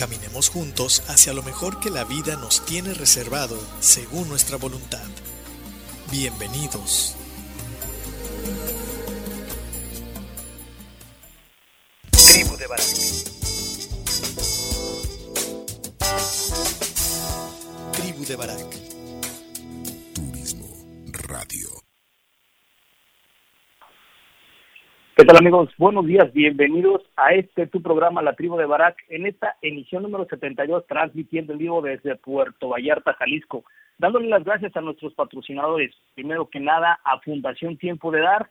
Caminemos juntos hacia lo mejor que la vida nos tiene reservado según nuestra voluntad. Bienvenidos. Tal amigos? Buenos días, bienvenidos a este tu programa La Tribu de Barak en esta emisión número 72 transmitiendo en vivo desde Puerto Vallarta, Jalisco. Dándole las gracias a nuestros patrocinadores, primero que nada a Fundación Tiempo de Dar.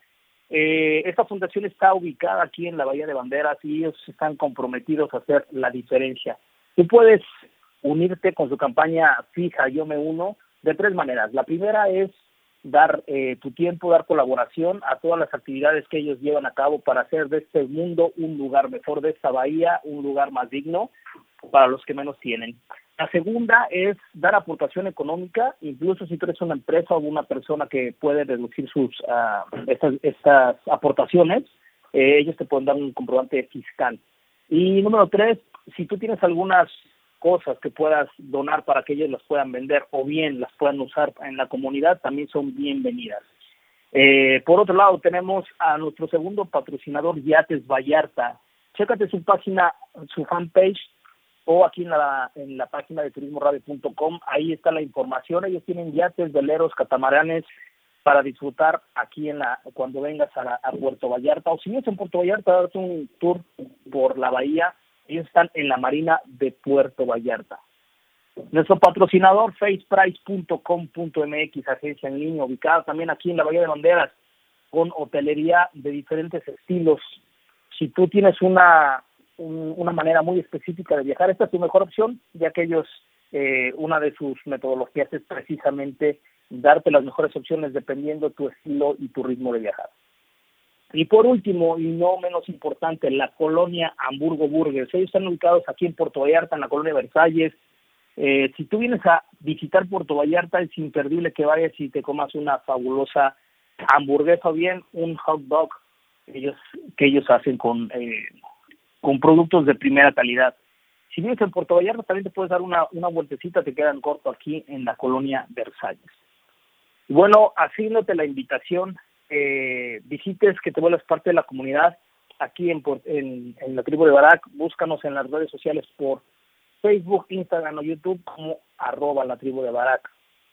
Eh, esta fundación está ubicada aquí en la Bahía de Banderas y ellos están comprometidos a hacer la diferencia. Tú puedes unirte con su campaña fija Yo Me Uno de tres maneras. La primera es dar eh, tu tiempo, dar colaboración a todas las actividades que ellos llevan a cabo para hacer de este mundo un lugar mejor, de esta bahía un lugar más digno para los que menos tienen. La segunda es dar aportación económica, incluso si tú eres una empresa o una persona que puede reducir sus ah, estas, estas aportaciones, eh, ellos te pueden dar un comprobante fiscal. Y número tres, si tú tienes algunas cosas que puedas donar para que ellos las puedan vender o bien las puedan usar en la comunidad, también son bienvenidas. Eh, por otro lado, tenemos a nuestro segundo patrocinador, Yates Vallarta. Chécate su página, su fanpage o aquí en la, en la página de turismoradio.com, ahí está la información. Ellos tienen yates, veleros, catamaranes para disfrutar aquí en la cuando vengas a, a Puerto Vallarta o si vienes en Puerto Vallarta, darte un tour por la bahía ellos están en la Marina de Puerto Vallarta. Nuestro patrocinador, faceprice.com.mx, agencia en línea, ubicada también aquí en la Bahía de Banderas, con hotelería de diferentes estilos. Si tú tienes una, un, una manera muy específica de viajar, esta es tu mejor opción, ya que ellos, eh, una de sus metodologías es precisamente darte las mejores opciones dependiendo tu estilo y tu ritmo de viajar. Y por último, y no menos importante, la colonia Hamburgo Burgers. Ellos están ubicados aquí en Puerto Vallarta, en la colonia Versalles. Eh, si tú vienes a visitar Puerto Vallarta, es imperdible que vayas y te comas una fabulosa hamburguesa o bien un hot dog ellos, que ellos hacen con, eh, con productos de primera calidad. Si vienes en Puerto Vallarta, también te puedes dar una, una vueltecita, te quedan corto aquí en la colonia Versalles. Bueno, haciéndote la invitación eh, visites, que te vuelvas parte de la comunidad aquí en, en, en la tribu de Barak. Búscanos en las redes sociales por Facebook, Instagram o YouTube como arroba la tribu de Barak.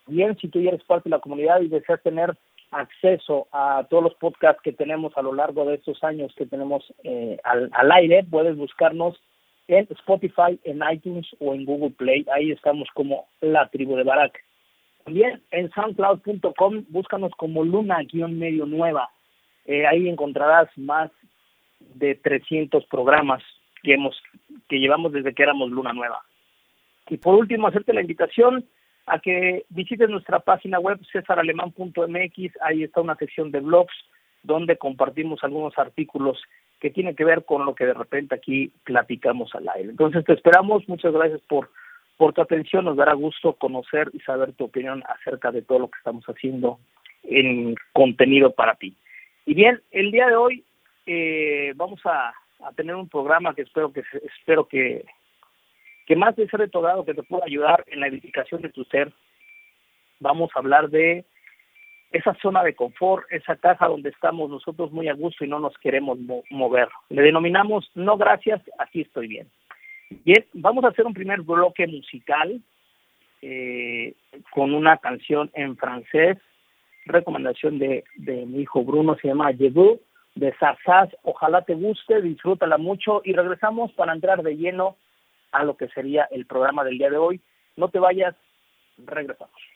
Bien, si tú ya eres parte de la comunidad y deseas tener acceso a todos los podcasts que tenemos a lo largo de estos años que tenemos eh, al, al aire, puedes buscarnos en Spotify, en iTunes o en Google Play. Ahí estamos como la tribu de Barak. También en soundcloud.com búscanos como Luna-Medio Nueva. Eh, ahí encontrarás más de 300 programas que hemos que llevamos desde que éramos Luna Nueva. Y por último, hacerte la invitación a que visites nuestra página web cesaralemán.mx. Ahí está una sección de blogs donde compartimos algunos artículos que tienen que ver con lo que de repente aquí platicamos al aire. Entonces te esperamos. Muchas gracias por por tu atención. Nos dará gusto conocer y saber tu opinión acerca de todo lo que estamos haciendo en contenido para ti. Y bien, el día de hoy eh, vamos a, tener un programa que espero que espero que que más de ser de todo que te pueda ayudar en la edificación de tu ser. Vamos a hablar de esa zona de confort, esa caja donde estamos nosotros muy a gusto y no nos queremos mover. Le denominamos no gracias, así estoy bien. Bien, vamos a hacer un primer bloque musical eh, con una canción en francés, recomendación de, de mi hijo Bruno, se llama Je de Sarsas. Ojalá te guste, disfrútala mucho y regresamos para entrar de lleno a lo que sería el programa del día de hoy. No te vayas, regresamos.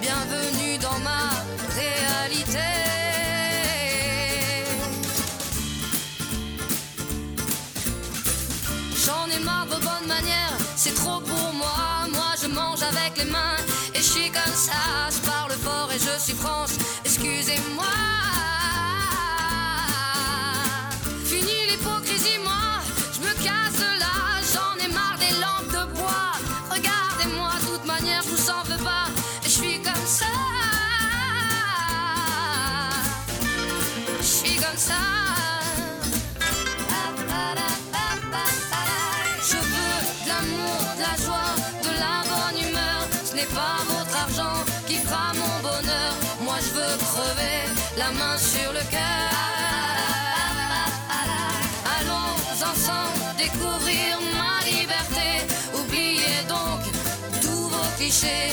Bienvenue dans ma réalité. J'en ai marre de vos bonnes manières, c'est trop pour moi. Moi je mange avec les mains et je suis comme ça. Je parle fort et je suis France, excusez-moi. Fini l'hypocrisie, moi, je me casse là. J'en ai marre des lampes de bois. Regardez-moi, de toute manière, je vous en veux pas. Découvrir ma liberté. Oubliez donc tous vos clichés.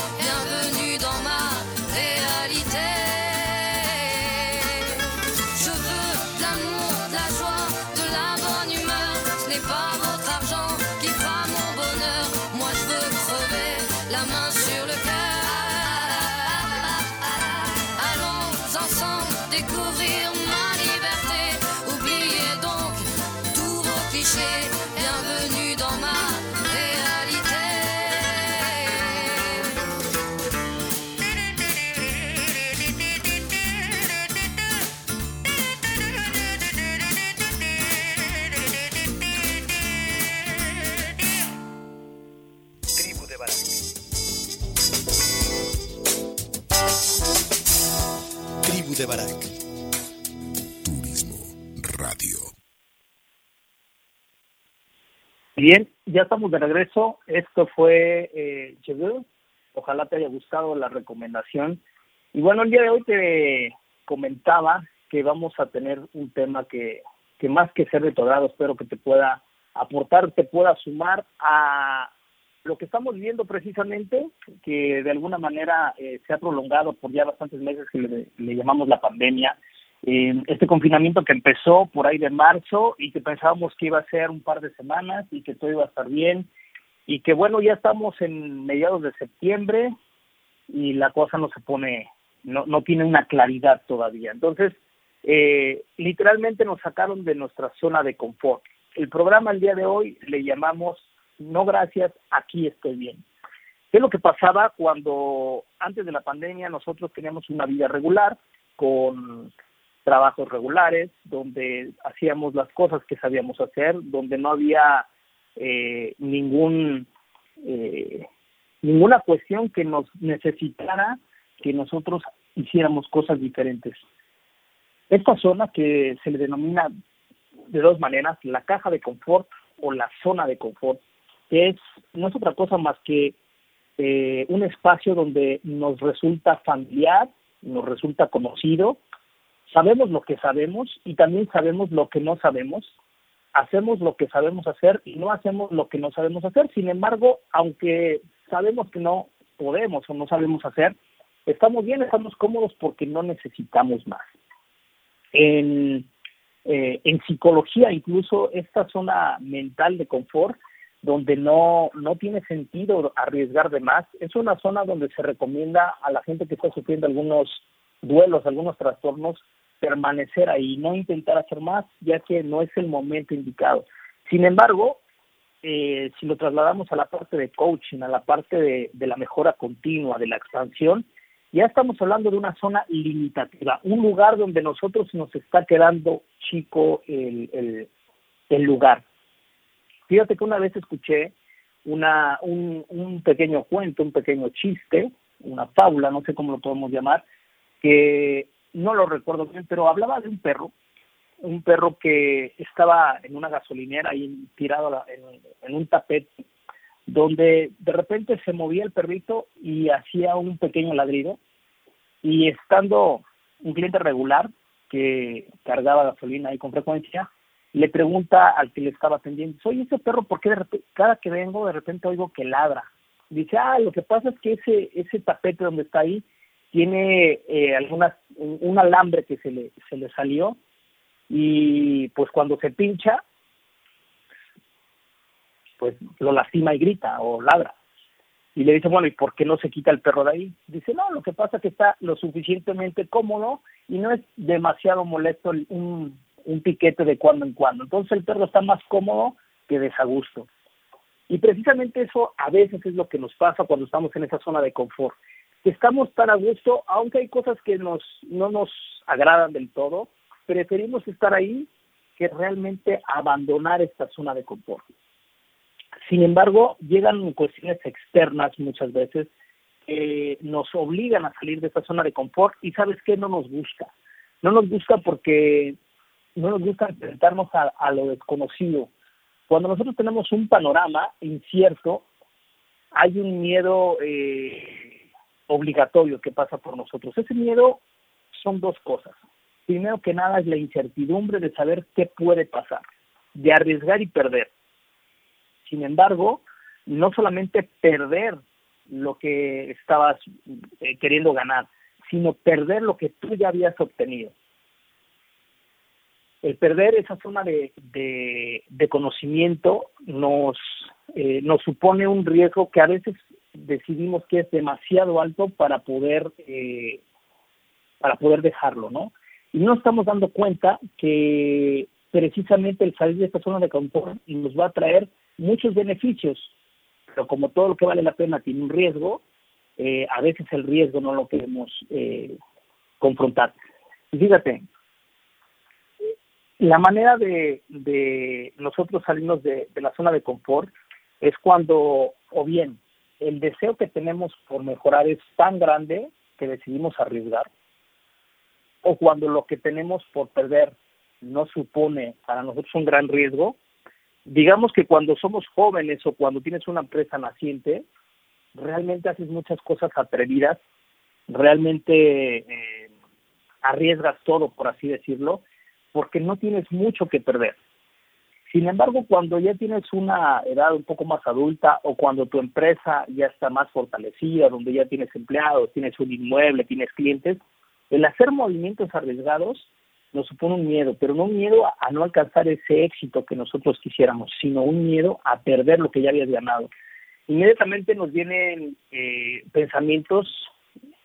Bien, ya estamos de regreso. Esto fue eh. Ojalá te haya gustado la recomendación. Y bueno, el día de hoy te comentaba que vamos a tener un tema que, que más que ser retornado, espero que te pueda aportar, te pueda sumar a lo que estamos viviendo precisamente, que de alguna manera eh, se ha prolongado por ya bastantes meses que le llamamos la pandemia. Eh, este confinamiento que empezó por ahí de marzo y que pensábamos que iba a ser un par de semanas y que todo iba a estar bien y que bueno, ya estamos en mediados de septiembre y la cosa no se pone, no, no tiene una claridad todavía. Entonces, eh, literalmente nos sacaron de nuestra zona de confort. El programa el día de hoy le llamamos No gracias, aquí estoy bien. ¿Qué es lo que pasaba cuando antes de la pandemia nosotros teníamos una vida regular con trabajos regulares, donde hacíamos las cosas que sabíamos hacer, donde no había eh, ningún eh, ninguna cuestión que nos necesitara que nosotros hiciéramos cosas diferentes. Esta zona que se le denomina de dos maneras, la caja de confort o la zona de confort, es no es otra cosa más que eh, un espacio donde nos resulta familiar, nos resulta conocido, sabemos lo que sabemos y también sabemos lo que no sabemos, hacemos lo que sabemos hacer y no hacemos lo que no sabemos hacer. Sin embargo, aunque sabemos que no podemos o no sabemos hacer, estamos bien, estamos cómodos porque no necesitamos más. En, eh, en psicología, incluso esta zona mental de confort, donde no, no tiene sentido arriesgar de más, es una zona donde se recomienda a la gente que está sufriendo algunos duelos, algunos trastornos, permanecer ahí, no intentar hacer más, ya que no es el momento indicado. Sin embargo, eh, si lo trasladamos a la parte de coaching, a la parte de, la mejora continua, de la expansión, ya estamos hablando de una zona limitativa, un lugar donde nosotros nos está quedando chico el, el, el lugar. Fíjate que una vez escuché una, un, un pequeño cuento, un pequeño chiste, una fábula, no sé cómo lo podemos llamar, que no lo recuerdo bien, pero hablaba de un perro, un perro que estaba en una gasolinera ahí tirado en, un tapete, donde de repente se movía el perrito y hacía un pequeño ladrido, y estando un cliente regular que cargaba gasolina ahí con frecuencia, le pregunta al que le estaba atendiendo, oye, ese perro, ¿por qué de repente, cada que vengo de repente oigo que ladra? Dice, ah, lo que pasa es que ese, ese tapete donde está ahí tiene eh, algunas un, alambre que se le se le salió y pues cuando se pincha pues lo lastima y grita o ladra. Y le dice bueno y por qué no se quita el perro de ahí dice no lo que pasa es que está lo suficientemente cómodo y no es demasiado molesto un un piquete de cuando en cuando. Entonces el perro está más cómodo que desagusto y precisamente eso a veces es lo que nos pasa cuando estamos en esa zona de confort estamos tan a gusto, aunque hay cosas que nos, no nos agradan del todo, preferimos estar ahí que realmente abandonar esta zona de confort. Sin embargo, llegan cuestiones externas muchas veces que nos obligan a salir de esta zona de confort y sabes qué no nos gusta. No nos gusta porque no nos gusta enfrentarnos a, a lo desconocido. Cuando nosotros tenemos un panorama incierto, hay un miedo eh, obligatorio que pasa por nosotros. Ese miedo son dos cosas. Primero que nada es la incertidumbre de saber qué puede pasar, de arriesgar y perder. Sin embargo, no solamente perder lo que estabas eh, queriendo ganar, sino perder lo que tú ya habías obtenido. El perder esa zona de, de, conocimiento nos, eh, nos supone un riesgo que a veces decidimos que es demasiado alto para poder eh, para poder dejarlo, ¿no? Y no estamos dando cuenta que precisamente el salir de esta zona de confort nos va a traer muchos beneficios, pero como todo lo que vale la pena tiene un riesgo, eh, a veces el riesgo no lo queremos eh, confrontar. Fíjate, la manera de, de nosotros salirnos de la zona de confort es cuando o bien el deseo que tenemos por mejorar es tan grande que decidimos arriesgar, o cuando lo que tenemos por perder no supone para nosotros un gran riesgo, digamos que cuando somos jóvenes o cuando tienes una empresa naciente, realmente haces muchas cosas atrevidas, realmente eh, arriesgas todo, por así decirlo, porque no tienes mucho que perder. Sin embargo, cuando ya tienes una edad un poco más adulta o cuando tu empresa ya está más fortalecida, donde ya tienes empleados, tienes un inmueble, tienes clientes, el hacer movimientos arriesgados nos supone un miedo, pero no un miedo a, no alcanzar ese éxito que nosotros quisiéramos, sino un miedo a perder lo que ya habías ganado. Inmediatamente nos vienen eh, pensamientos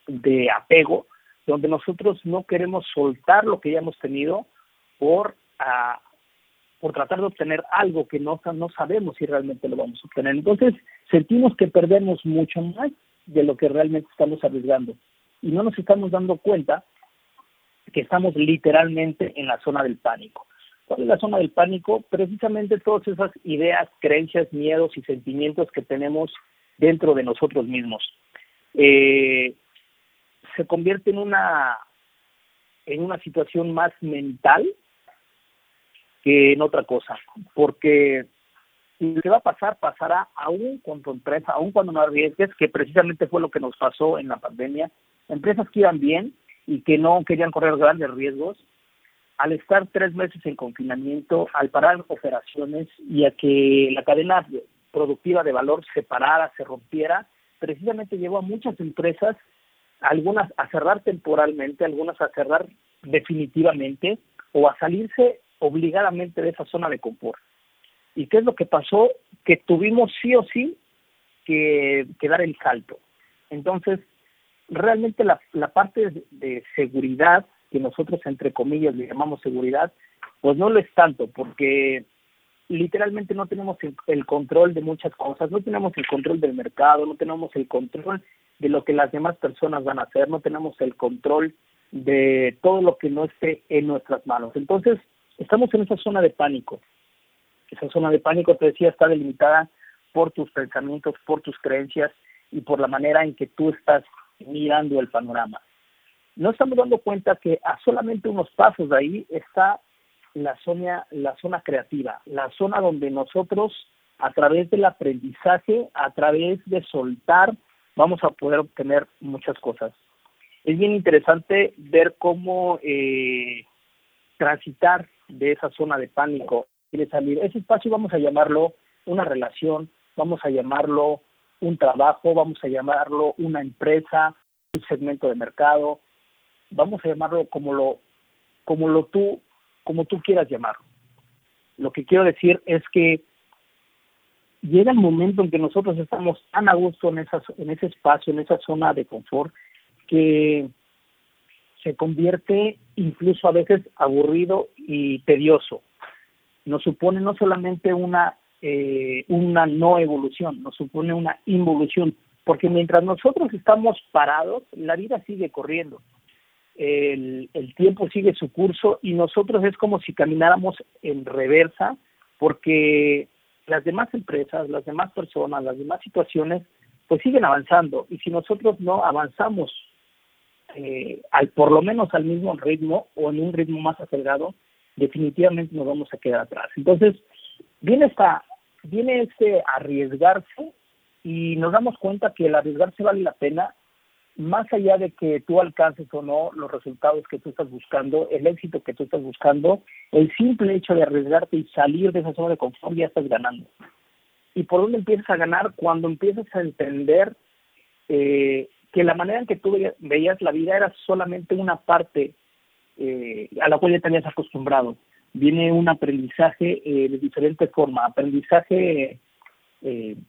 de apego, donde nosotros no queremos soltar lo que ya hemos tenido por a, por tratar de obtener algo que no, sabemos si realmente lo vamos a obtener. Entonces, sentimos que perdemos mucho más de lo que realmente estamos arriesgando. Y no nos estamos dando cuenta que estamos literalmente en la zona del pánico. ¿Cuál es la zona del pánico? Precisamente todas esas ideas, creencias, miedos y sentimientos que tenemos dentro de nosotros mismos. Eh, se convierte en una en una situación más mental en otra cosa, porque lo que va a pasar pasará aún tu empresa, aún cuando no arriesgues, que precisamente fue lo que nos pasó en la pandemia. Empresas que iban bien y que no querían correr grandes riesgos, al estar tres meses en confinamiento, al parar operaciones y a que la cadena productiva de valor se parara, se rompiera, precisamente llevó a muchas empresas, algunas a cerrar temporalmente, algunas a cerrar definitivamente o a salirse obligadamente de esa zona de confort. ¿Y qué es lo que pasó? Que tuvimos sí o sí que, dar el salto. Entonces, realmente la, la parte de seguridad que nosotros entre comillas le llamamos seguridad, pues no lo es tanto, porque literalmente no tenemos el, control de muchas cosas, no tenemos el control del mercado, no tenemos el control de lo que las demás personas van a hacer, no tenemos el control de todo lo que no esté en nuestras manos. Entonces, estamos en esa zona de pánico. Esa zona de pánico, te decía, está delimitada por tus pensamientos, por tus creencias y por la manera en que tú estás mirando el panorama no estamos dando cuenta que a solamente unos pasos de ahí está la zona, la zona creativa, la zona donde nosotros a través del aprendizaje, a través de soltar, vamos a poder obtener muchas cosas. Es bien interesante ver cómo eh, transitar de esa zona de pánico, quiere salir. Ese espacio vamos a llamarlo una relación, vamos a llamarlo un trabajo, vamos a llamarlo una empresa, un segmento de mercado, vamos a llamarlo como lo, como lo tú, como tú quieras llamarlo. Lo que quiero decir es que llega el momento en que nosotros estamos tan a gusto en, esa, en ese espacio, en esa zona de confort, que se convierte incluso a veces aburrido y tedioso. Nos supone no solamente una, eh, una no evolución, nos supone una involución, porque mientras nosotros estamos parados, la vida sigue corriendo el, tiempo sigue su curso y nosotros es como si camináramos en reversa porque las demás empresas, las demás personas, las demás situaciones, pues siguen avanzando y si nosotros no avanzamos eh, al por lo menos al mismo ritmo o en un ritmo más acelerado, definitivamente nos vamos a quedar atrás. Entonces viene esta viene este arriesgarse y nos damos cuenta que el arriesgarse vale la pena más allá de que tú alcances o no los resultados que tú estás buscando, el éxito que tú estás buscando, el simple hecho de arriesgarte y salir de esa zona de confort ya estás ganando. ¿Y por dónde empiezas a ganar? Cuando empiezas a entender eh, que la manera en que tú veías la vida era solamente una parte eh, a la cual ya te habías acostumbrado. Viene un aprendizaje eh, de diferente forma, aprendizaje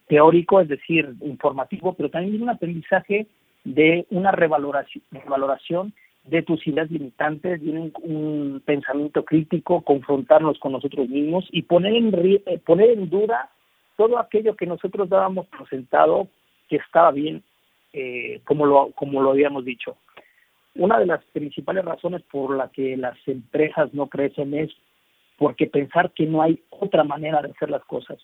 teórico, es decir, informativo, pero también viene un aprendizaje de una revaloración, de tus ideas limitantes, de un, pensamiento crítico, confrontarnos con nosotros mismos y poner en, eh, poner en duda todo aquello que nosotros dábamos por sentado que estaba bien, eh, como, lo, como lo habíamos dicho. Una de las principales razones por la que las empresas no crecen es porque pensar que no hay otra manera de hacer las cosas.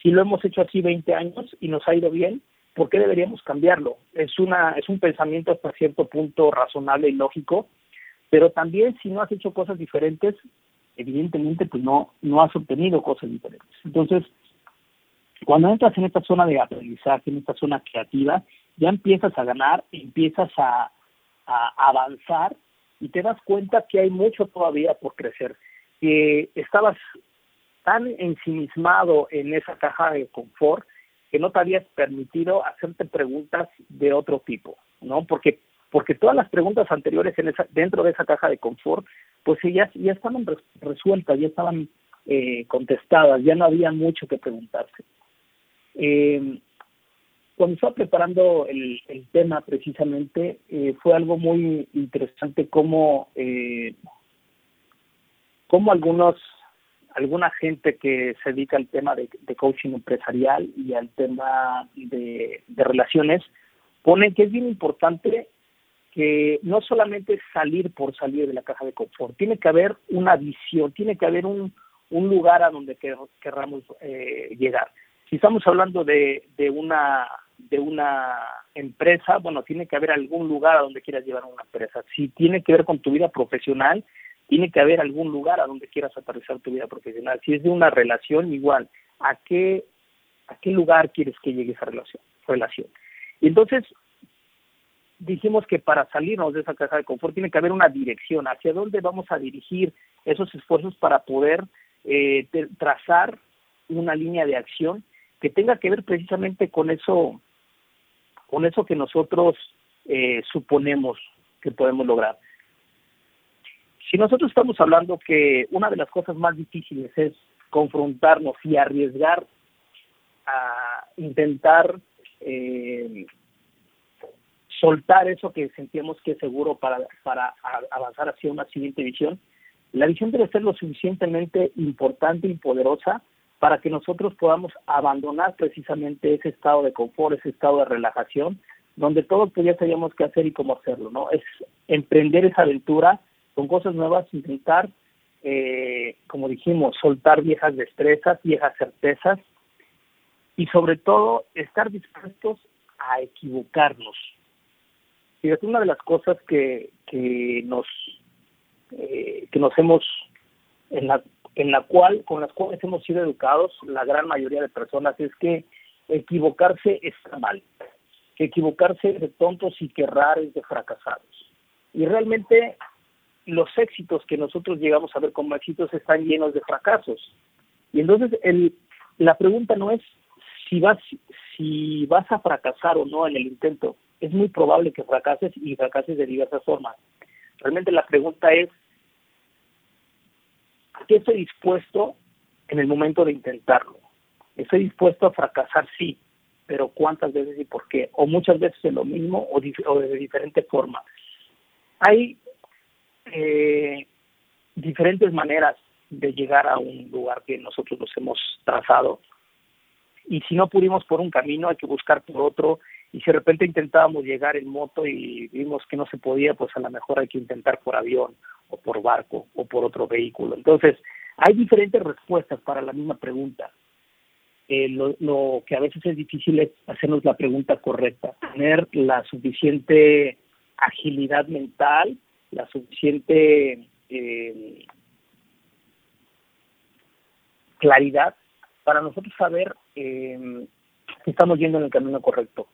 Si lo hemos hecho así 20 años y nos ha ido bien, ¿por qué deberíamos cambiarlo? Es, una, es un pensamiento hasta cierto punto razonable y lógico, pero también si no has hecho cosas diferentes, evidentemente pues no, no has obtenido cosas diferentes. Entonces, cuando entras en esta zona de aprendizaje, en esta zona creativa, ya empiezas a ganar, empiezas a, a avanzar y te das cuenta que hay mucho todavía por crecer, que estabas tan ensimismado en esa caja de confort que no te habías permitido hacerte preguntas de otro tipo, ¿no? Porque porque todas las preguntas anteriores en esa, dentro de esa caja de confort, pues ya, ya estaban resueltas, ya estaban eh, contestadas, ya no había mucho que preguntarse. Eh, cuando estaba preparando el, el tema precisamente, eh, fue algo muy interesante como, eh, como algunos alguna gente que se dedica al tema de, coaching empresarial y al tema de, relaciones, pone que es bien importante que no solamente salir por salir de la caja de confort, tiene que haber una visión, tiene que haber un, un lugar a donde querramos eh, llegar. Si estamos hablando de, de, una de una empresa, bueno, tiene que haber algún lugar a donde quieras llevar una empresa. Si tiene que ver con tu vida profesional, tiene que haber algún lugar a donde quieras aterrizar tu vida profesional. Si es de una relación, igual, ¿a qué, a qué lugar quieres que llegue esa relación? relación? Entonces, dijimos que para salirnos de esa caja de confort tiene que haber una dirección, hacia dónde vamos a dirigir esos esfuerzos para poder eh, trazar una línea de acción que tenga que ver precisamente con eso, con eso que nosotros eh, suponemos que podemos lograr. Si nosotros estamos hablando que una de las cosas más difíciles es confrontarnos y arriesgar a intentar eh, soltar eso que sentíamos que es seguro para, para avanzar hacia una siguiente visión, la visión debe ser lo suficientemente importante y poderosa para que nosotros podamos abandonar precisamente ese estado de confort, ese estado de relajación, donde todos pues ya sabíamos qué hacer y cómo hacerlo, ¿no? Es emprender esa aventura con cosas nuevas, intentar, eh, como dijimos, soltar viejas destrezas, viejas certezas y sobre todo estar dispuestos a equivocarnos. Fíjate, una de las cosas que, que nos eh, que nos hemos en la en la cual con las cuales hemos sido educados la gran mayoría de personas es que equivocarse está mal que equivocarse es de tontos y que errar es de fracasados. Y realmente los éxitos que nosotros llegamos a ver como éxitos están llenos de fracasos. Y entonces el, la pregunta no es si vas si vas a fracasar o no en el intento. Es muy probable que fracases y fracases de diversas formas. Realmente la pregunta es ¿a estoy dispuesto en el momento de intentarlo? Estoy dispuesto a fracasar, sí, pero ¿cuántas veces y por qué? O muchas veces de lo mismo o, de diferente forma. Hay eh, diferentes maneras de llegar a un lugar que nosotros nos hemos trazado y si no pudimos por un camino hay que buscar por otro y si de repente intentábamos llegar en moto y vimos que no se podía, pues a lo mejor hay que intentar por avión o por barco o por otro vehículo. Entonces, hay diferentes respuestas para la misma pregunta. Eh, lo, lo, que a veces es difícil es hacernos la pregunta correcta, tener la suficiente agilidad mental, la suficiente eh, claridad para nosotros saber eh, que estamos yendo en el camino correcto.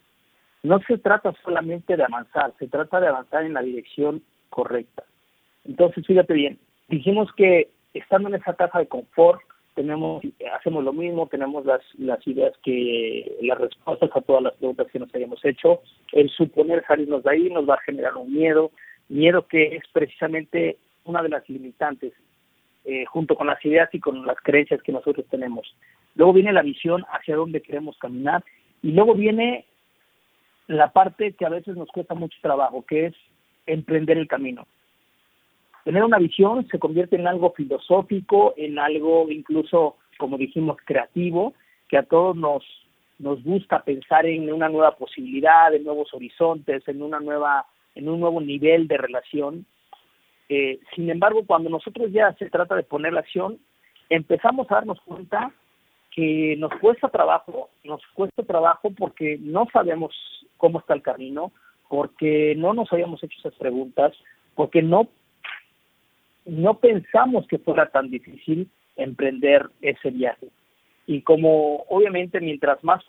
No se trata solamente de avanzar, se trata de avanzar en la dirección correcta. Entonces, fíjate bien, dijimos que estando en esa caja de confort, tenemos, hacemos lo mismo, tenemos las, las ideas que, las respuestas a todas las preguntas que nos hayamos hecho. El suponer salirnos de ahí nos va a generar un miedo, miedo que es precisamente una de las limitantes, eh, junto con las ideas y con las creencias que nosotros tenemos. Luego viene la visión hacia dónde queremos caminar y luego viene la parte que a veces nos cuesta mucho trabajo, que es emprender el camino. Tener una visión se convierte en algo filosófico, en algo incluso, como dijimos, creativo, que a todos nos, nos gusta pensar en una nueva posibilidad, en nuevos horizontes, en una nueva, en un nuevo nivel de relación. Eh, sin embargo, cuando nosotros ya se trata de poner la acción, empezamos a darnos cuenta que nos cuesta trabajo, nos cuesta trabajo porque no sabemos cómo está el camino, porque no nos habíamos hecho esas preguntas, porque no, no pensamos que fuera tan difícil emprender ese viaje. Y como obviamente mientras más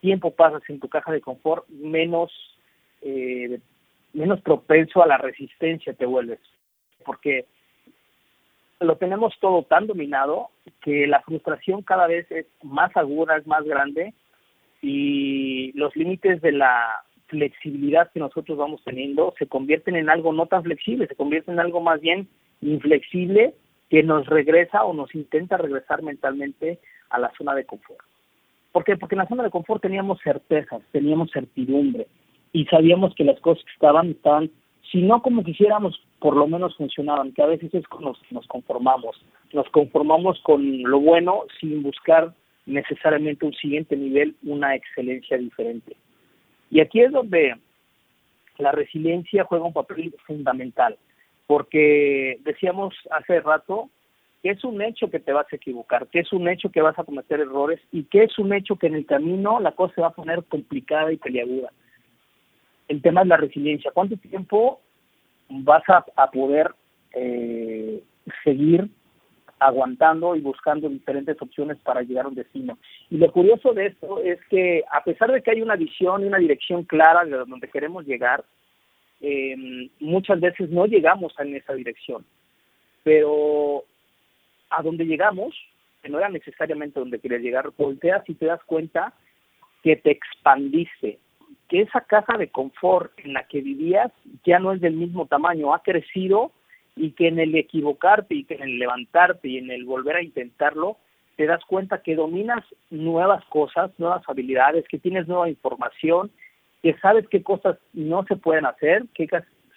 tiempo pasas en tu caja de confort, menos, eh, menos propenso a la resistencia te vuelves. Porque lo tenemos todo tan dominado que la frustración cada vez es más aguda, es más grande y los límites de la flexibilidad que nosotros vamos teniendo se convierten en algo no tan flexible, se convierten en algo más bien inflexible que nos regresa o nos intenta regresar mentalmente a la zona de confort. ¿Por qué? Porque en la zona de confort teníamos certezas, teníamos certidumbre y sabíamos que las cosas que estaban estaban, si no como quisiéramos, por lo menos funcionaban, que a veces es con nos, nos conformamos. Nos conformamos con lo bueno sin buscar necesariamente un siguiente nivel, una excelencia diferente. Y aquí es donde la resiliencia juega un papel fundamental, porque decíamos hace rato que es un hecho que te vas a equivocar, que es un hecho que vas a cometer errores y que es un hecho que en el camino la cosa se va a poner complicada y peliaguda. El tema es la resiliencia. ¿Cuánto tiempo vas a, poder eh, seguir aguantando y buscando diferentes opciones para llegar a un destino. Y lo curioso de esto es que a pesar de que hay una visión y una dirección clara de donde queremos llegar, eh, muchas veces no llegamos en esa dirección. Pero a donde llegamos, que no era necesariamente donde querías llegar, volteas y te das cuenta que te expandiste, que esa casa de confort en la que vivías ya no es del mismo tamaño, ha crecido y que en el equivocarte y que en el levantarte y en el volver a intentarlo, te das cuenta que dominas nuevas cosas, nuevas habilidades, que tienes nueva información, que sabes qué cosas no se pueden hacer, que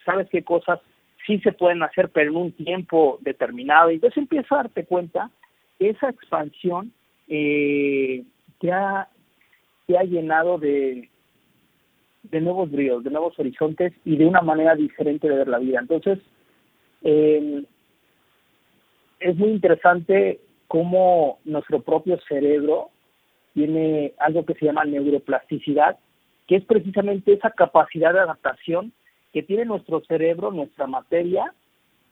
sabes qué cosas sí se pueden hacer, pero en un tiempo determinado. Y entonces empiezas a darte cuenta esa expansión eh, te, ha, te ha llenado de, de nuevos bríos, de nuevos horizontes y de una manera diferente de ver la vida. Entonces, eh, es muy interesante cómo nuestro propio cerebro tiene algo que se llama neuroplasticidad, que es precisamente esa capacidad de adaptación que tiene nuestro cerebro, nuestra materia,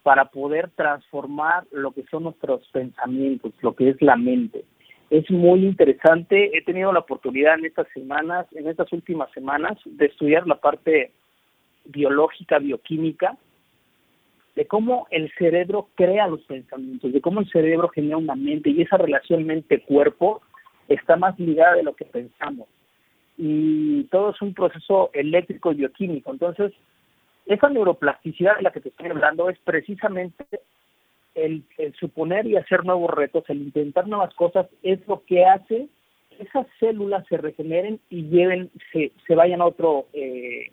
para poder transformar lo que son nuestros pensamientos, lo que es la mente. Es muy interesante, he tenido la oportunidad en estas semanas, en estas últimas semanas, de estudiar la parte biológica, bioquímica, de cómo el cerebro crea los pensamientos, de cómo el cerebro genera una mente y esa relación mente-cuerpo está más ligada de lo que pensamos. Y todo es un proceso eléctrico y bioquímico. Entonces, esa neuroplasticidad de la que te estoy hablando es precisamente el, suponer y hacer nuevos retos, el intentar nuevas cosas, es lo que hace que esas células se regeneren y lleven, se, se vayan a otro, eh,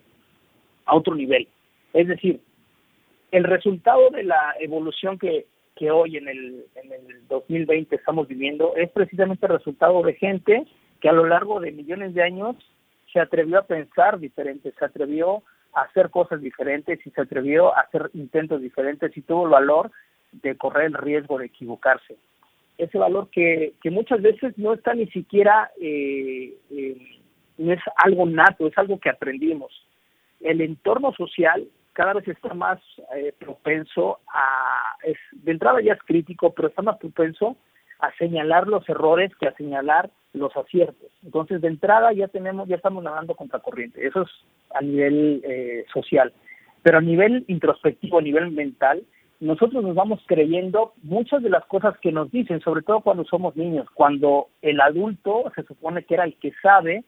a otro nivel. Es decir, el resultado de la evolución que, que hoy en el, en el 2020 estamos viviendo es precisamente el resultado de gente que a lo largo de millones de años se atrevió a pensar diferente, se atrevió a hacer cosas diferentes y se atrevió a hacer intentos diferentes y tuvo el valor de correr el riesgo de equivocarse. Ese valor que, que muchas veces no está ni siquiera, eh, eh, no es algo nato, es algo que aprendimos. El entorno social cada vez está más eh, propenso a, es, de entrada ya es crítico, pero está más propenso a señalar los errores que a señalar los aciertos. Entonces, de entrada ya tenemos, ya estamos nadando contra corriente. Eso es a nivel eh, social. Pero a nivel introspectivo, a nivel mental, nosotros nos vamos creyendo muchas de las cosas que nos dicen, sobre todo cuando somos niños, cuando el adulto se supone que era el que sabe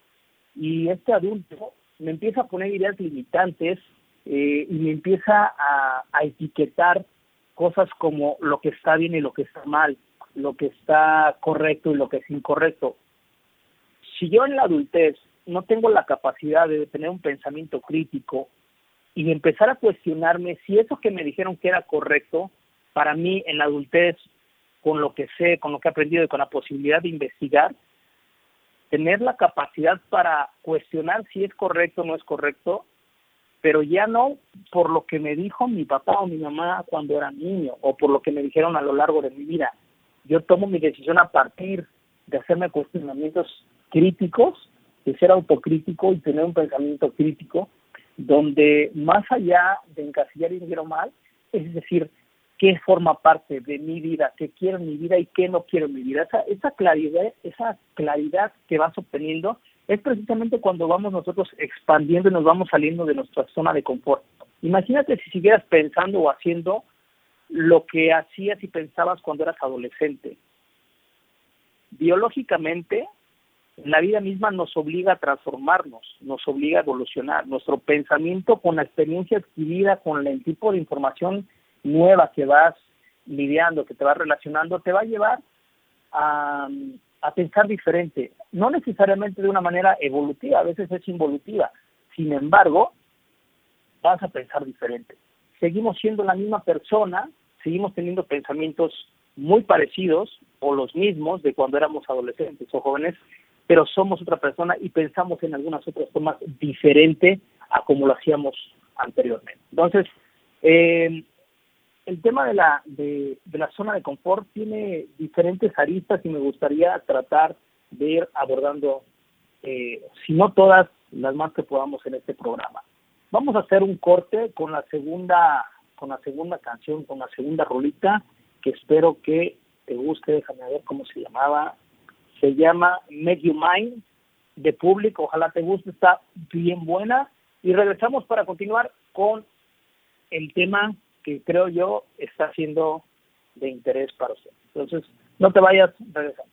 y este adulto me empieza a poner ideas limitantes eh, y me empieza a, a etiquetar cosas como lo que está bien y lo que está mal, lo que está correcto y lo que es incorrecto. Si yo en la adultez no tengo la capacidad de tener un pensamiento crítico y empezar a cuestionarme si eso que me dijeron que era correcto, para mí en la adultez, con lo que sé, con lo que he aprendido y con la posibilidad de investigar, tener la capacidad para cuestionar si es correcto o no es correcto, pero ya no por lo que me dijo mi papá o mi mamá cuando era niño o por lo que me dijeron a lo largo de mi vida. Yo tomo mi decisión a partir de hacerme cuestionamientos críticos, de ser autocrítico y tener un pensamiento crítico, donde más allá de encasillar y quiero mal, es decir, qué forma parte de mi vida, qué quiero en mi vida y qué no quiero en mi vida. Esa, esa claridad, esa claridad que vas obteniendo es precisamente cuando vamos nosotros expandiendo y nos vamos saliendo de nuestra zona de confort. Imagínate si siguieras pensando o haciendo lo que hacías y pensabas cuando eras adolescente. Biológicamente, la vida misma nos obliga a transformarnos, nos obliga a evolucionar. Nuestro pensamiento con la experiencia adquirida, con el tipo de información nueva que vas lidiando, que te vas relacionando, te va a llevar a, a pensar diferente, no necesariamente de una manera evolutiva, a veces es involutiva. Sin embargo, vas a pensar diferente. Seguimos siendo la misma persona, seguimos teniendo pensamientos muy parecidos o los mismos de cuando éramos adolescentes o jóvenes, pero somos otra persona y pensamos en algunas otras formas diferente a como lo hacíamos anteriormente. Entonces, eh, el tema de la, de, la zona de confort tiene diferentes aristas y me gustaría tratar de ir abordando, eh, si no todas, las más que podamos en este programa. Vamos a hacer un corte con la segunda, con la segunda canción, con la segunda rolita, que espero que te guste, déjame ver cómo se llamaba. Se llama Make You Mine, de público, ojalá te guste, está bien buena. Y regresamos para continuar con el tema que creo yo está siendo de interés para usted. Entonces, no te vayas, regresamos.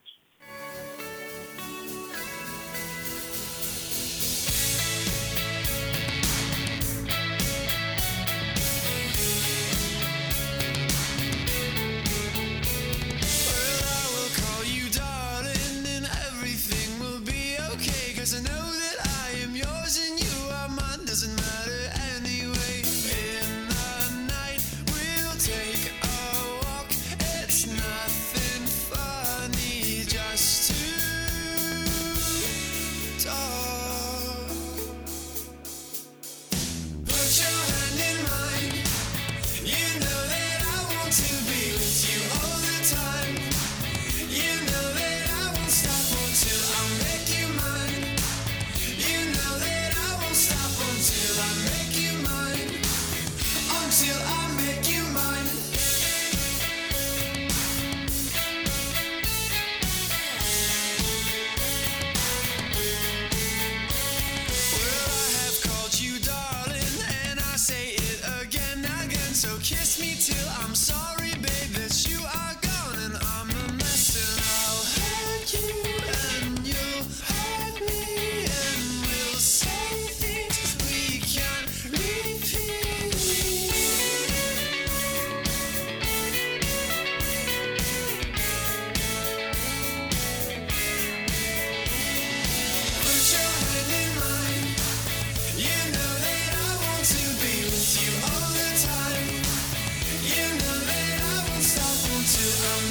Estás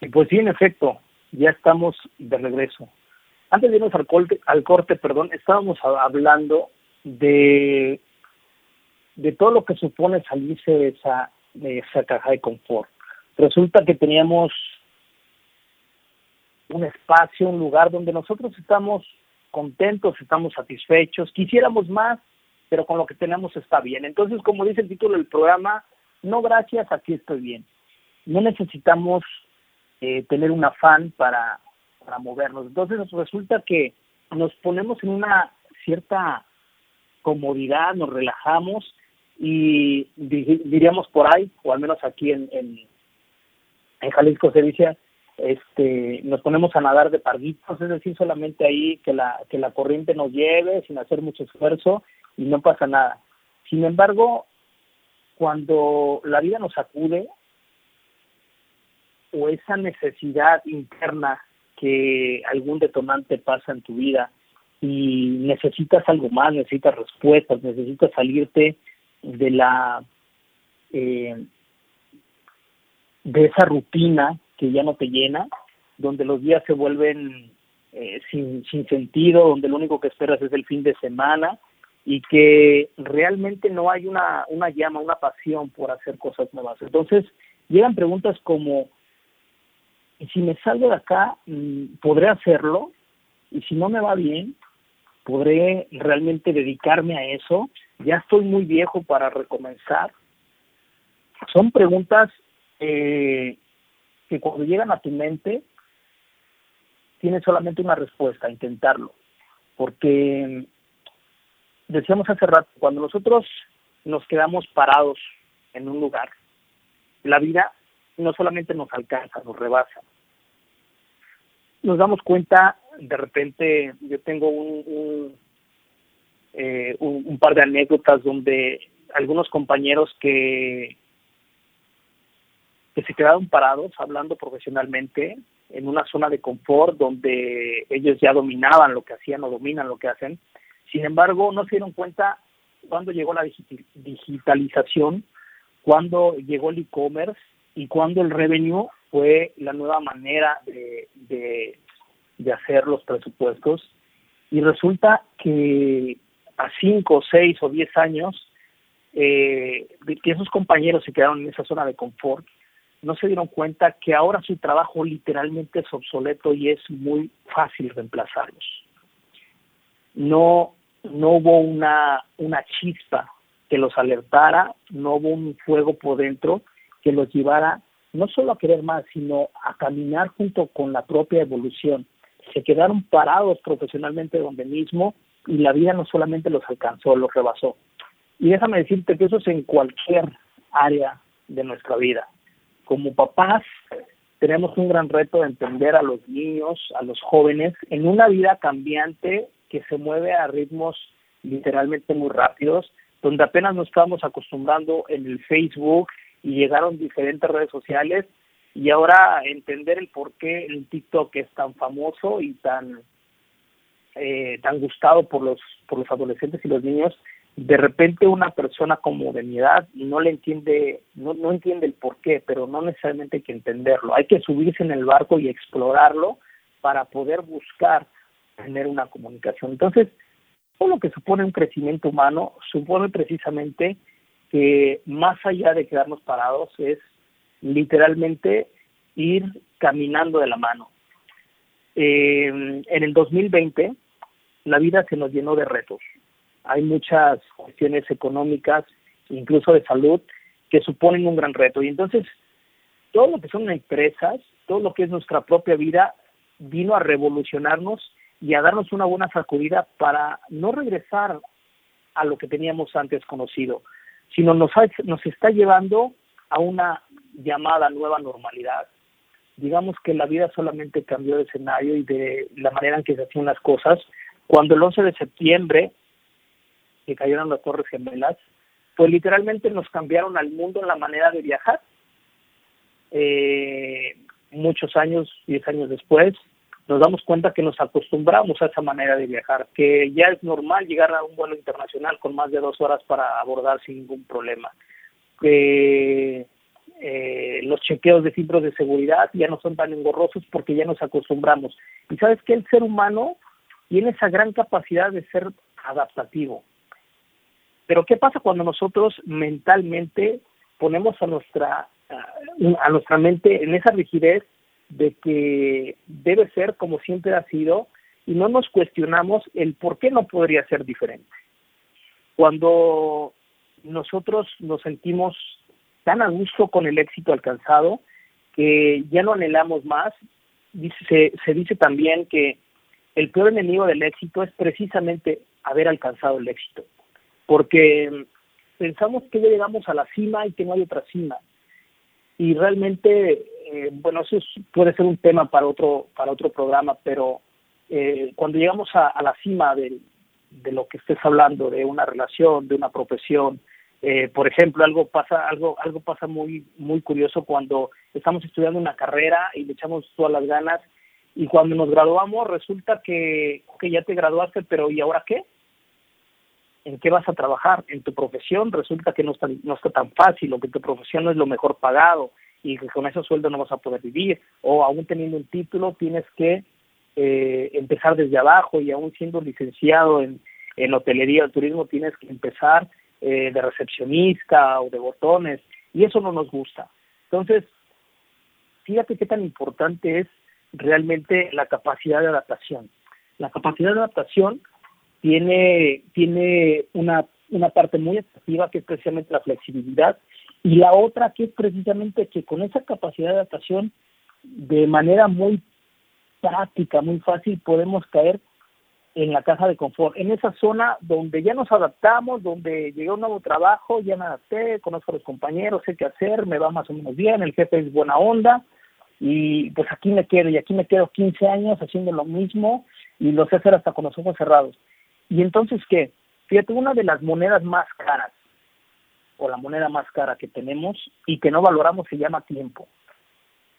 Y pues sí, en efecto, ya estamos de regreso. Antes de irnos al corte, al corte perdón, estábamos hablando de, de todo lo que supone salirse de esa, de esa caja de confort. Resulta que teníamos un espacio, un lugar donde nosotros estamos contentos, estamos satisfechos, quisiéramos más, pero con lo que tenemos está bien. Entonces, como dice el título del programa, no gracias, aquí estoy bien. No necesitamos eh, tener un afán para, para movernos. Entonces resulta que nos ponemos en una cierta comodidad, nos relajamos y diríamos por ahí, o al menos aquí en, en, Jalisco se dice, este, nos ponemos a nadar de parguitos, es decir, solamente ahí que la, que la corriente nos lleve sin hacer mucho esfuerzo y no pasa nada. Sin embargo, cuando la vida nos acude o esa necesidad interna que algún detonante pasa en tu vida y necesitas algo más, necesitas respuestas, necesitas salirte de la eh, de esa rutina que ya no te llena, donde los días se vuelven eh, sin, sin sentido, donde lo único que esperas es el fin de semana y que realmente no hay una, una llama, una pasión por hacer cosas nuevas. Entonces, llegan preguntas como, ¿y si me salgo de acá, mm, podré hacerlo? ¿Y si no me va bien, podré realmente dedicarme a eso? ¿Ya estoy muy viejo para recomenzar? Son preguntas eh, que cuando llegan a tu mente tienes solamente una respuesta, intentarlo. Porque decíamos hace rato, cuando nosotros nos quedamos parados en un lugar, la vida no solamente nos alcanza, nos rebasa. Nos damos cuenta, de repente, yo tengo un, un, eh, un par de anécdotas donde algunos compañeros que que se quedaron parados hablando profesionalmente en una zona de confort donde ellos ya dominaban lo que hacían o dominan lo que hacen. Sin embargo, no se dieron cuenta cuando llegó la digitalización, cuando llegó el e-commerce y cuando el revenue fue la nueva manera de, de, de hacer los presupuestos. Y resulta que a cinco, seis o diez años, eh, que esos compañeros se quedaron en esa zona de confort, no se dieron cuenta que ahora su trabajo literalmente es obsoleto y es muy fácil reemplazarlos. No, no hubo una, una chispa que los alertara, no hubo un fuego por dentro que los llevara no solo a querer más, sino a caminar junto con la propia evolución. Se quedaron parados profesionalmente donde mismo y la vida no solamente los alcanzó, los rebasó. Y déjame decirte que eso es en cualquier área de nuestra vida como papás tenemos un gran reto de entender a los niños, a los jóvenes, en una vida cambiante que se mueve a ritmos literalmente muy rápidos, donde apenas nos estamos acostumbrando en el Facebook y llegaron diferentes redes sociales y ahora entender el por qué el TikTok es tan famoso y tan eh, tan gustado por los por los adolescentes y los niños de repente una persona como de mi edad no le entiende, no, no entiende el por qué, pero no necesariamente hay que entenderlo. Hay que subirse en el barco y explorarlo para poder buscar tener una comunicación. Entonces, todo lo que supone un crecimiento humano supone precisamente que más allá de quedarnos parados es literalmente ir caminando de la mano. Eh, en el 2020 la vida se nos llenó de retos, hay muchas cuestiones económicas, incluso de salud, que suponen un gran reto. Y entonces, todo lo que son empresas, todo lo que es nuestra propia vida, vino a revolucionarnos y a darnos una buena sacudida para no regresar a lo que teníamos antes conocido, sino nos, nos está llevando a una llamada nueva normalidad. Digamos que la vida solamente cambió de escenario y de la manera en que se hacían las cosas. Cuando el 11 de septiembre que cayeron las Torres Gemelas, pues literalmente nos cambiaron al mundo en la manera de viajar. Eh, muchos años, diez años después, nos damos cuenta que nos acostumbramos a esa manera de viajar, que ya es normal llegar a un vuelo internacional con más de dos horas para abordar sin ningún problema, que eh, los chequeos de filtros de seguridad ya no son tan engorrosos porque ya nos acostumbramos. Y sabes que el ser humano tiene esa gran capacidad de ser adaptativo. Pero ¿qué pasa cuando nosotros mentalmente ponemos a nuestra a nuestra mente en esa rigidez de que debe ser como siempre ha sido y no nos cuestionamos el por qué no podría ser diferente? Cuando nosotros nos sentimos tan a gusto con el éxito alcanzado que ya no anhelamos más, se, se dice también que el peor enemigo del éxito es precisamente haber alcanzado el éxito, porque pensamos que ya llegamos a la cima y que no hay otra cima. Y realmente, eh, bueno, eso puede ser un tema para otro, para otro programa, pero eh, cuando llegamos a, la cima de, de, lo que estés hablando, de una relación, de una profesión, eh, por ejemplo, algo pasa, algo, algo pasa muy, muy curioso cuando estamos estudiando una carrera y le echamos todas las ganas y cuando nos graduamos resulta que, que ya te graduaste, pero ¿y ahora qué? en qué vas a trabajar, en tu profesión, resulta que no está, no está tan fácil, o que tu profesión no es lo mejor pagado, y con ese sueldo no vas a poder vivir, o aún teniendo un título tienes que eh, empezar desde abajo, y aún siendo licenciado en, en hotelería o turismo tienes que empezar eh, de recepcionista o de botones, y eso no nos gusta. Entonces, fíjate qué tan importante es realmente la capacidad de adaptación. La capacidad de adaptación tiene, tiene una, una parte muy atractiva que es precisamente la flexibilidad y la otra que es precisamente que con esa capacidad de adaptación de manera muy práctica, muy fácil, podemos caer en la caja de confort, en esa zona donde ya nos adaptamos, donde llegó un nuevo trabajo, ya me adapté, conozco a los compañeros, sé qué hacer, me va más o menos bien, el jefe es buena onda, y pues aquí me quedo, y aquí me quedo 15 años haciendo lo mismo, y lo sé hacer hasta con los ojos cerrados. Y entonces, ¿qué? Fíjate, una de las monedas más caras, o la moneda más cara que tenemos y que no valoramos se llama tiempo.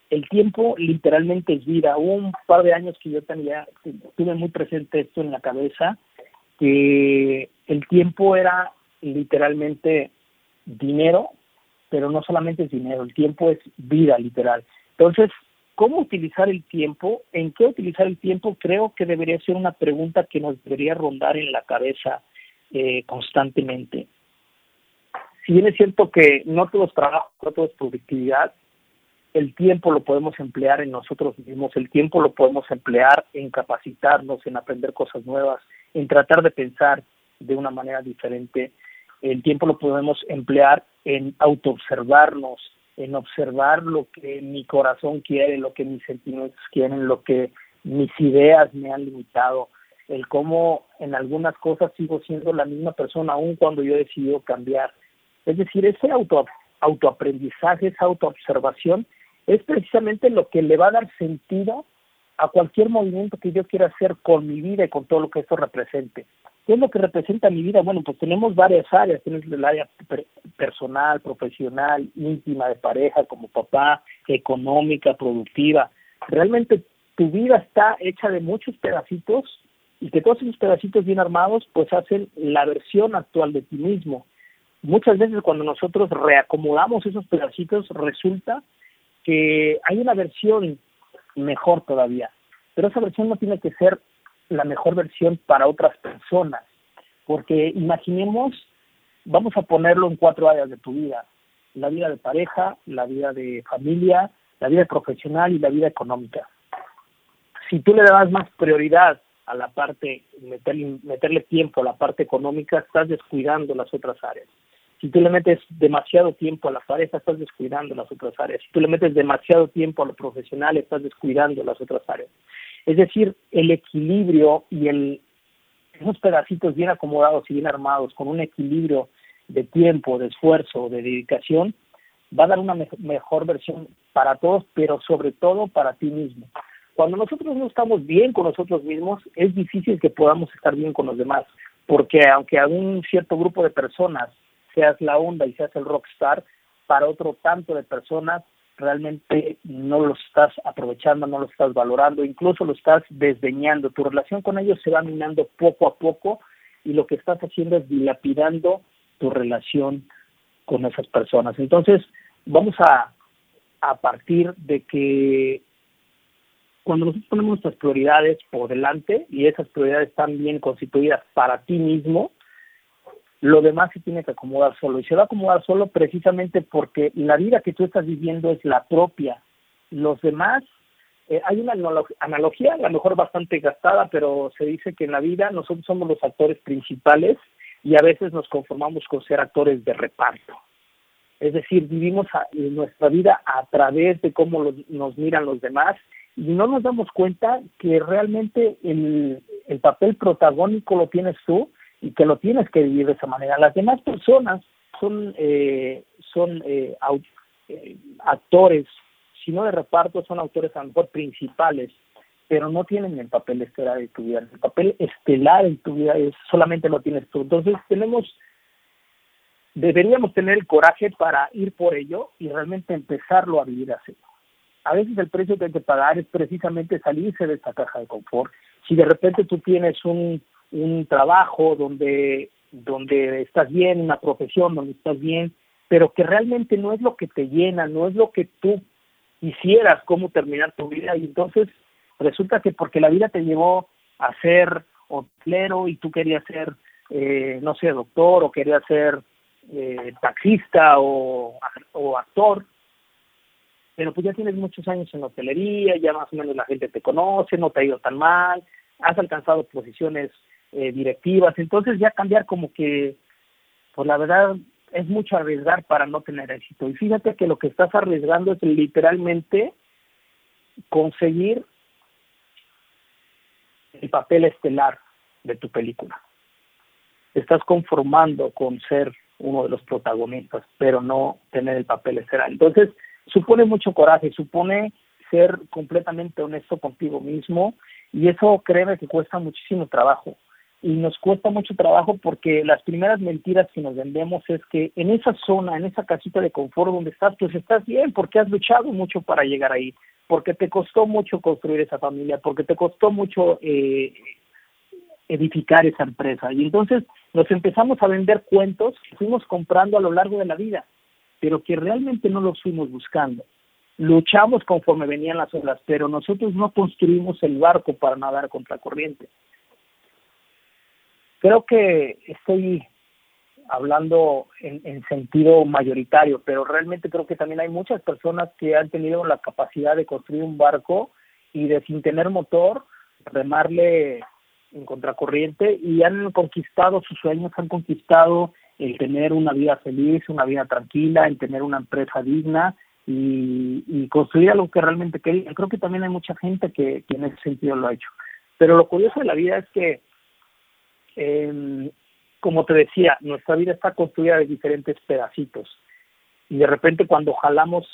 El tiempo literalmente es vida. Hubo un par de años que yo tenía, tuve muy presente esto en la cabeza, que el tiempo era literalmente dinero, pero no solamente es dinero, el tiempo es vida literal. Entonces, ¿Cómo utilizar el tiempo? ¿En qué utilizar el tiempo? Creo que debería ser una pregunta que nos debería rondar en la cabeza eh, constantemente. Si bien es cierto que no todo es trabajo, no todo productividad, el tiempo lo podemos emplear en nosotros mismos, el tiempo lo podemos emplear en capacitarnos, en aprender cosas nuevas, en tratar de pensar de una manera diferente. El tiempo lo podemos emplear en autoobservarnos, en observar lo que mi corazón quiere, lo que mis sentimientos quieren, lo que mis ideas me han limitado, el cómo en algunas cosas sigo siendo la misma persona aun cuando yo he decidido cambiar. Es decir, ese auto, autoaprendizaje, esa autoobservación es precisamente lo que le va a dar sentido a cualquier movimiento que yo quiera hacer con mi vida y con todo lo que esto represente. ¿Qué es lo que representa mi vida? Bueno, pues tenemos varias áreas, tienes el área personal, profesional, íntima, de pareja, como papá, económica, productiva. Realmente tu vida está hecha de muchos pedacitos y que todos esos pedacitos bien armados pues hacen la versión actual de ti mismo. Muchas veces cuando nosotros reacomodamos esos pedacitos resulta que hay una versión mejor todavía, pero esa versión no tiene que ser la mejor versión para otras personas. Porque imaginemos, vamos a ponerlo en cuatro áreas de tu vida. La vida de pareja, la vida de familia, la vida profesional y la vida económica. Si tú le das más prioridad a la parte, meterle, meterle tiempo a la parte económica, estás descuidando las otras áreas. Si tú le metes demasiado tiempo a la pareja, estás descuidando las otras áreas. Si tú le metes demasiado tiempo a lo profesional, estás descuidando las otras áreas. Es decir, el equilibrio y el, pedacitos bien acomodados y bien armados, con un equilibrio de tiempo, de esfuerzo, de dedicación, va a dar una mejor versión para todos, pero sobre todo para ti mismo. Cuando nosotros no estamos bien con nosotros mismos, es difícil que podamos estar bien con los demás, porque aunque a un cierto grupo de personas seas la onda y seas el rockstar, para otro tanto de personas realmente no lo estás aprovechando, no lo estás valorando, incluso lo estás desdeñando. Tu relación con ellos se va minando poco a poco y lo que estás haciendo es dilapidando tu relación con esas personas. Entonces, vamos a, a partir de que cuando nosotros ponemos nuestras prioridades por delante y esas prioridades están bien constituidas para ti mismo, lo demás se tiene que acomodar solo. Y se va a acomodar solo precisamente porque la vida que tú estás viviendo es la propia. Los demás, eh, hay una analogía, a lo mejor bastante gastada, pero se dice que en la vida nosotros somos los actores principales y a veces nos conformamos con ser actores de reparto. Es decir, vivimos nuestra vida a través de cómo nos miran los demás y no nos damos cuenta que realmente el, el papel protagónico lo tienes tú y que lo tienes que vivir de esa manera. Las demás personas son, eh, son eh, eh, actores, si no de reparto, son autores a lo mejor principales, pero no tienen el papel estelar de tu vida. El papel estelar en tu vida es solamente lo tienes tú. Entonces tenemos, deberíamos tener el coraje para ir por ello y realmente empezarlo a vivir así. A veces el precio que hay que pagar es precisamente salirse de esa caja de confort. Si de repente tú tienes un, un trabajo donde, donde estás bien, una profesión donde estás bien, pero que realmente no es lo que te llena, no es lo que tú quisieras cómo terminar tu vida. Y entonces resulta que porque la vida te llevó a ser hotelero y tú querías ser, eh, no sé, doctor o querías ser eh, taxista o, o actor, pero pues ya tienes muchos años en hotelería, ya más o menos la gente te conoce, no te ha ido tan mal, has alcanzado posiciones eh, directivas, entonces ya cambiar como que, pues la verdad es mucho arriesgar para no tener éxito. Y fíjate que lo que estás arriesgando es literalmente conseguir el papel estelar de tu película. estás conformando con ser uno de los protagonistas, pero no tener el papel estelar. Entonces, supone mucho coraje, supone ser completamente honesto contigo mismo y eso créeme que cuesta muchísimo trabajo y nos cuesta mucho trabajo porque las primeras mentiras que nos vendemos es que en esa zona, en esa casita de confort donde estás, pues estás bien porque has luchado mucho para llegar ahí, porque te costó mucho construir esa familia, porque te costó mucho eh, edificar esa empresa. Y entonces nos empezamos a vender cuentos que fuimos comprando a lo largo de la vida, pero que realmente no los fuimos buscando. Luchamos conforme venían las olas, pero nosotros no construimos el barco para nadar contra corriente creo que estoy hablando en, sentido mayoritario, pero realmente creo que también hay muchas personas que han tenido la capacidad de construir un barco y de sin tener motor, remarle en contracorriente y han conquistado sus sueños, han conquistado el tener una vida feliz, una vida tranquila, el tener una empresa digna y, y construir algo que realmente querían. Creo que también hay mucha gente que en ese sentido lo ha hecho. Pero lo curioso de la vida es que eh, como te decía, nuestra vida está construida de diferentes pedacitos. Y de repente cuando jalamos,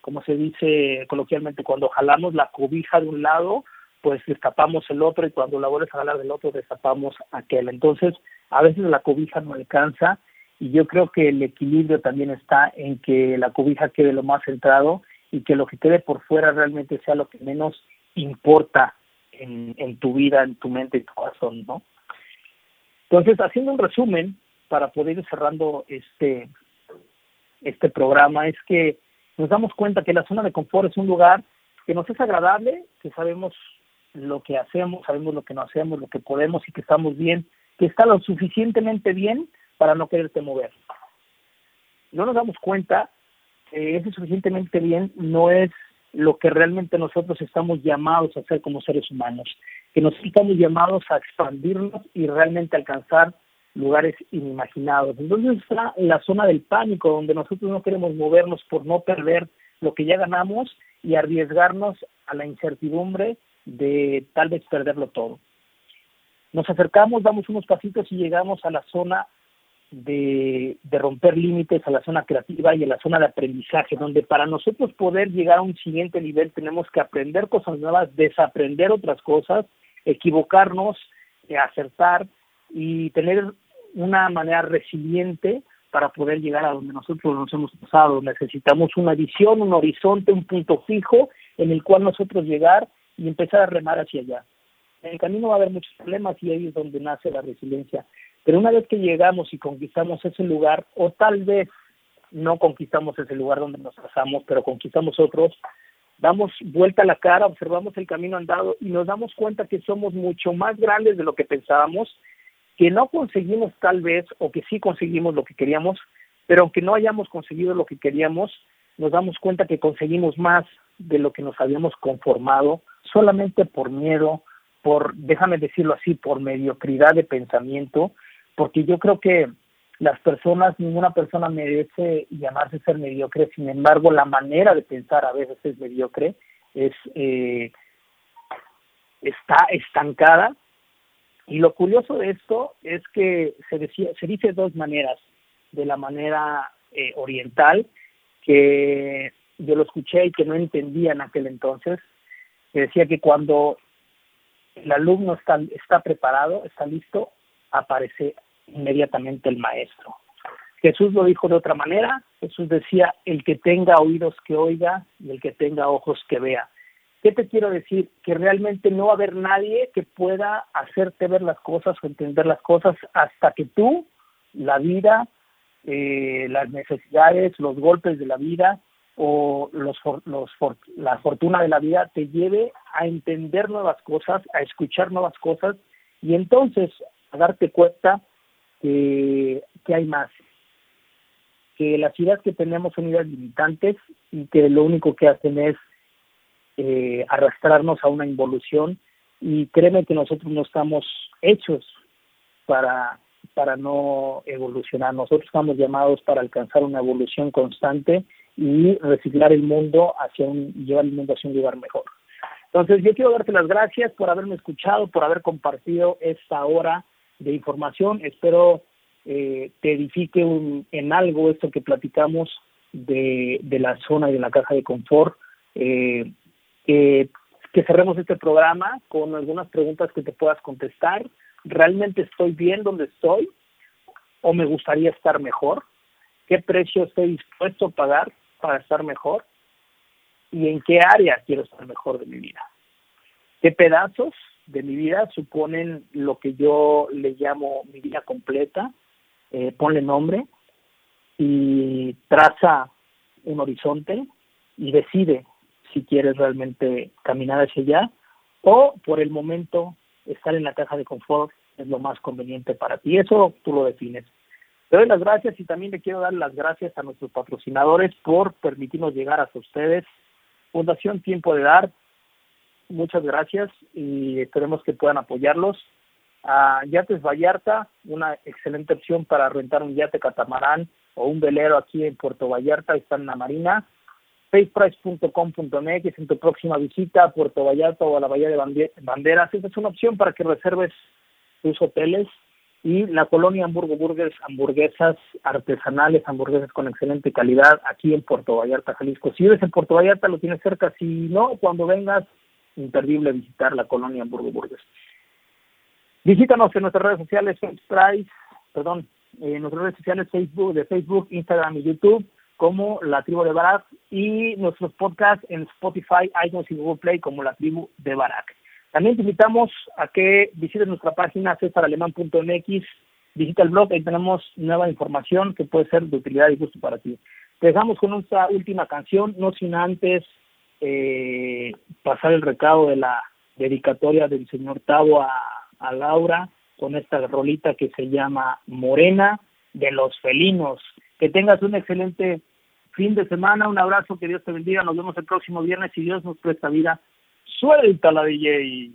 como se dice coloquialmente, cuando jalamos la cobija de un lado, pues destapamos el otro y cuando la vuelves a jalar del otro, destapamos aquel. Entonces, a veces la cobija no alcanza y yo creo que el equilibrio también está en que la cobija quede lo más centrado y que lo que quede por fuera realmente sea lo que menos importa en, en tu vida, en tu mente y tu corazón, ¿no? Entonces, haciendo un resumen para poder ir cerrando este, este programa, es que nos damos cuenta que la zona de confort es un lugar que nos es agradable, que sabemos lo que hacemos, sabemos lo que no hacemos, lo que podemos y que estamos bien, que está lo suficientemente bien para no quererte mover. No nos damos cuenta que ese suficientemente bien no es lo que realmente nosotros estamos llamados a hacer como seres humanos que nos estamos llamados a expandirnos y realmente alcanzar lugares inimaginados. Entonces está la zona del pánico, donde nosotros no queremos movernos por no perder lo que ya ganamos y arriesgarnos a la incertidumbre de tal vez perderlo todo. Nos acercamos, damos unos pasitos y llegamos a la zona de romper límites, a la zona creativa y a la zona de aprendizaje, donde para nosotros poder llegar a un siguiente nivel tenemos que aprender cosas nuevas, desaprender otras cosas equivocarnos, eh, acertar y tener una manera resiliente para poder llegar a donde nosotros nos hemos pasado. Necesitamos una visión, un horizonte, un punto fijo en el cual nosotros llegar y empezar a remar hacia allá. En el camino va a haber muchos problemas y ahí es donde nace la resiliencia. Pero una vez que llegamos y conquistamos ese lugar, o tal vez no conquistamos ese lugar donde nos pasamos, pero conquistamos otros, damos vuelta a la cara, observamos el camino andado y nos damos cuenta que somos mucho más grandes de lo que pensábamos, que no conseguimos tal vez o que sí conseguimos lo que queríamos, pero aunque no hayamos conseguido lo que queríamos, nos damos cuenta que conseguimos más de lo que nos habíamos conformado solamente por miedo, por, déjame decirlo así, por mediocridad de pensamiento, porque yo creo que las personas, ninguna persona merece llamarse ser mediocre, sin embargo, la manera de pensar a veces es mediocre, es, eh, está estancada. Y lo curioso de esto es que se, decía, se dice dos maneras. De la manera eh, oriental, que yo lo escuché y que no entendía en aquel entonces, que decía que cuando el alumno está, está preparado, está listo, aparece inmediatamente el maestro. Jesús lo dijo de otra manera, Jesús decía, el que tenga oídos que oiga y el que tenga ojos que vea. ¿Qué te quiero decir? Que realmente no va a haber nadie que pueda hacerte ver las cosas o entender las cosas hasta que tú, la vida, eh, las necesidades, los golpes de la vida o los, los, la fortuna de la vida te lleve a entender nuevas cosas, a escuchar nuevas cosas y entonces a darte cuenta que, hay más, que las ideas que tenemos son ideas limitantes y que lo único que hacen es eh, arrastrarnos a una involución y créeme que nosotros no estamos hechos para para no evolucionar. Nosotros estamos llamados para alcanzar una evolución constante y reciclar el mundo hacia un llevar el mundo hacia un lugar mejor. Entonces, yo quiero darte las gracias por haberme escuchado, por haber compartido esta hora de información. Espero eh, te edifique en algo esto que platicamos de, de la zona y de la caja de confort. Eh, que, que cerremos este programa con algunas preguntas que te puedas contestar. ¿Realmente estoy bien donde estoy? ¿O me gustaría estar mejor? ¿Qué precio estoy dispuesto a pagar para estar mejor? ¿Y en qué área quiero estar mejor de mi vida? ¿Qué pedazos de mi vida suponen lo que yo le llamo mi vida completa? Eh, ponle nombre y traza un horizonte y decide si quieres realmente caminar hacia allá o por el momento estar en la caja de confort es lo más conveniente para ti. Eso tú lo defines. Te doy las gracias y también le quiero dar las gracias a nuestros patrocinadores por permitirnos llegar hasta ustedes. Fundación Tiempo de Dar, muchas gracias y esperemos que puedan apoyarlos. A Yates Vallarta, una excelente opción para rentar un yate catamarán o un velero aquí en Puerto Vallarta, está en la Marina faceprice.com.mx en tu próxima visita a Puerto Vallarta o a la Bahía de Banderas. Esa es una opción para que reserves tus hoteles y la colonia Hamburgo Burgers, hamburguesas artesanales, hamburguesas con excelente calidad aquí en Puerto Vallarta, Jalisco. Si vives en Puerto Vallarta, lo tienes cerca. Si no, cuando vengas, imperdible visitar la colonia Hamburgo Burgers. Visítanos en nuestras redes sociales, Price, perdón, en nuestras redes sociales Facebook, de Facebook, Instagram y YouTube como La Tribu de Barak y nuestros podcasts en Spotify, iTunes y Google Play como La Tribu de Barak. También te invitamos a que visites nuestra página cesaralemán.mx, visita el blog, ahí tenemos nueva información que puede ser de utilidad y gusto para ti. Te dejamos con nuestra última canción, no sin antes eh, pasar el recado de la dedicatoria del señor Tavo a, a Laura con esta rolita que se llama Morena de los Felinos. Que tengas un excelente fin de semana, un abrazo, que Dios te bendiga, nos vemos el próximo viernes y Dios nos presta vida. Suelta la DJ.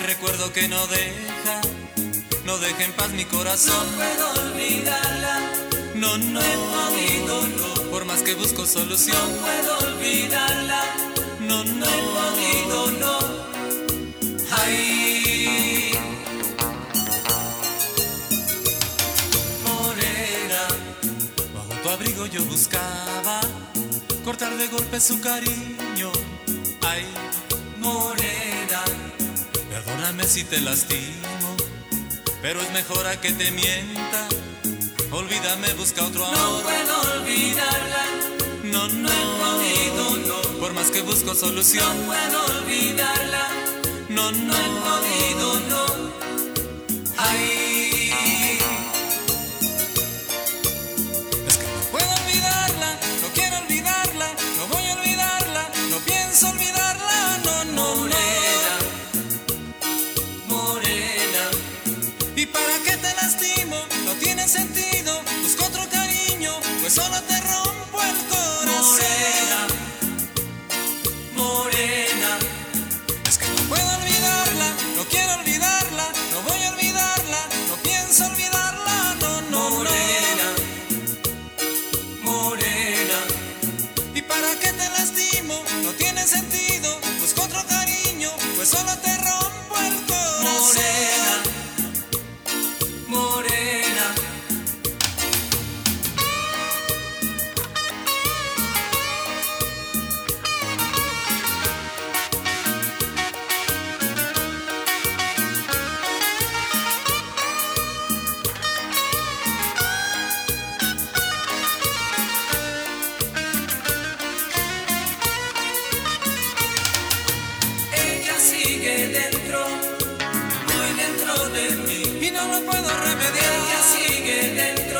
Recuerdo que no deja, no deja en paz mi corazón. No puedo olvidarla, no, no, he podido, no, por más que busco solución, no puedo olvidarla, no, no, he podido, no, ay. abrigo yo buscaba cortar de golpe su cariño. Ay, morena, perdóname si te lastimo, pero es mejor a que te mienta. Olvídame, busca otro amor. No puedo olvidarla. No, no, no he podido, no. Por más que busco solución. No puedo olvidarla. No, no, no he podido, no. Ay. No lo puedo remediar. Ella sigue dentro,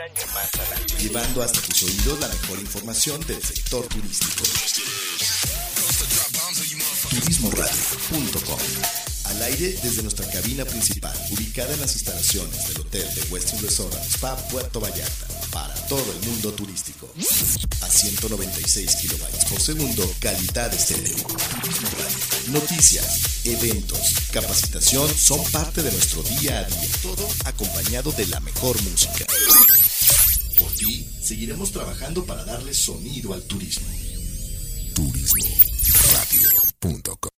Un año más al aire. Llevando hasta tus oídos la mejor información del sector turístico. Turismoradio.com Al aire desde nuestra cabina principal, ubicada en las instalaciones del Hotel de Westin Resort Spa Puerto Vallarta, para todo el mundo turístico. A 196 kilobytes por segundo, calidad estéreo. Noticias, eventos, capacitación son parte de nuestro día a día. Todo acompañado de la mejor música. Por ti, seguiremos trabajando para darle sonido al turismo. Turismo